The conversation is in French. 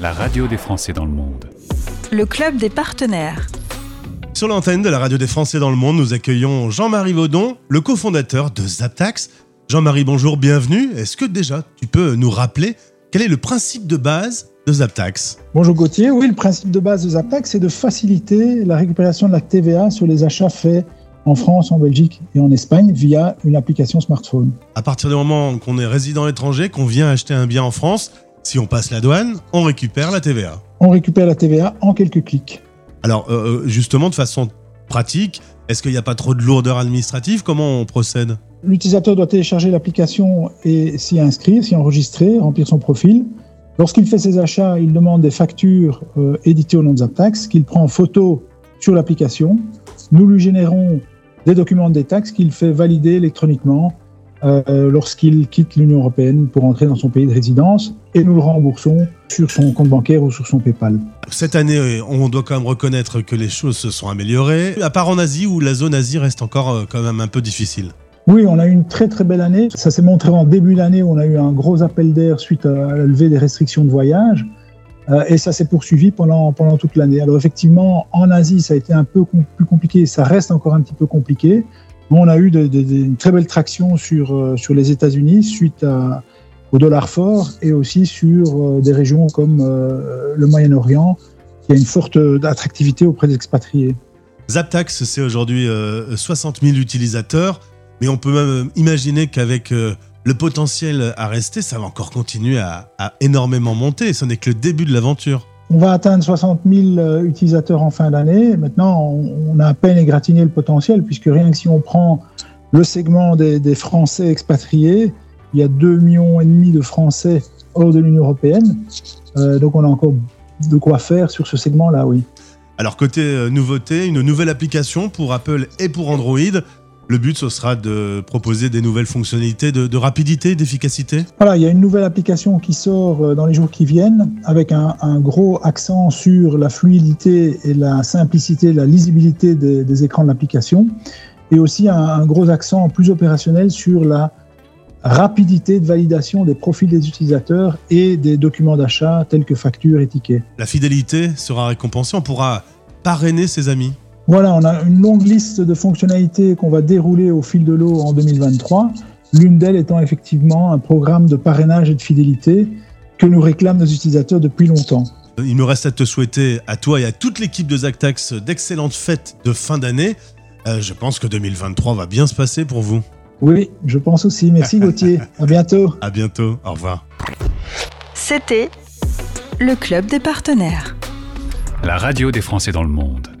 la radio des Français dans le monde. Le club des partenaires. Sur l'antenne de la radio des Français dans le monde, nous accueillons Jean-Marie Vaudon, le cofondateur de Zaptax. Jean-Marie, bonjour, bienvenue. Est-ce que déjà tu peux nous rappeler quel est le principe de base de Zaptax Bonjour Gauthier, oui, le principe de base de Zaptax, c'est de faciliter la récupération de la TVA sur les achats faits en France, en Belgique et en Espagne via une application smartphone. À partir du moment qu'on est résident étranger, qu'on vient acheter un bien en France, si on passe la douane, on récupère la TVA. On récupère la TVA en quelques clics. Alors, euh, justement, de façon pratique, est-ce qu'il n'y a pas trop de lourdeur administrative? Comment on procède? L'utilisateur doit télécharger l'application et s'y inscrire, s'y enregistrer, remplir son profil. Lorsqu'il fait ses achats, il demande des factures euh, éditées au nom de Zaptax qu'il prend en photo sur l'application. Nous lui générons des documents des taxes qu'il fait valider électroniquement euh, lorsqu'il quitte l'Union européenne pour entrer dans son pays de résidence et nous le remboursons sur son compte bancaire ou sur son PayPal. Cette année, on doit quand même reconnaître que les choses se sont améliorées, à part en Asie où la zone Asie reste encore euh, quand même un peu difficile. Oui, on a eu une très très belle année. Ça s'est montré en début d'année où on a eu un gros appel d'air suite à la levée des restrictions de voyage. Euh, et ça s'est poursuivi pendant, pendant toute l'année. Alors effectivement, en Asie, ça a été un peu plus compliqué, ça reste encore un petit peu compliqué. On a eu une très belle traction sur, euh, sur les États-Unis suite à, au dollar fort et aussi sur euh, des régions comme le Moyen-Orient, qui a une forte attractivité auprès des expatriés. Zaptax, c'est aujourd'hui 60 000 utilisateurs, mais on peut même imaginer qu'avec le potentiel à rester, ça va encore continuer à, énormément monter. Ce n'est que le début de l'aventure. On va atteindre 60 000 euh, utilisateurs en fin d'année. Maintenant, on a à peine égratigné le potentiel, puisque rien que si on prend le segment des, Français expatriés, il y a 2,5 millions et demi de Français hors de l'Union européenne. Euh, donc on a encore de quoi faire sur ce segment-là, oui. Alors côté euh, nouveauté, une nouvelle application pour Apple et pour Android. Le but, ce sera de proposer des nouvelles fonctionnalités de, rapidité, d'efficacité? Voilà, il y a une nouvelle application qui sort euh, dans les jours qui viennent avec un, gros accent sur la fluidité et la simplicité, la lisibilité des, écrans de l'application et aussi un, gros accent plus opérationnel sur la rapidité de validation des profils des utilisateurs et des documents d'achat tels que factures et tickets. La fidélité sera récompensée, on pourra parrainer ses amis voilà, on a une longue liste de fonctionnalités qu'on va dérouler au fil de l'eau en 2023. L'une d'elles étant effectivement un programme de parrainage et de fidélité que nous réclament nos utilisateurs depuis longtemps. Il me reste à te souhaiter à toi et à toute l'équipe de Zactax d'excellentes fêtes de fin d'année. Euh, je pense que 2023 va bien se passer pour vous. Oui, je pense aussi. Merci Gauthier. à bientôt. À bientôt. Au revoir. C'était le Club des partenaires. La radio des Français dans le monde.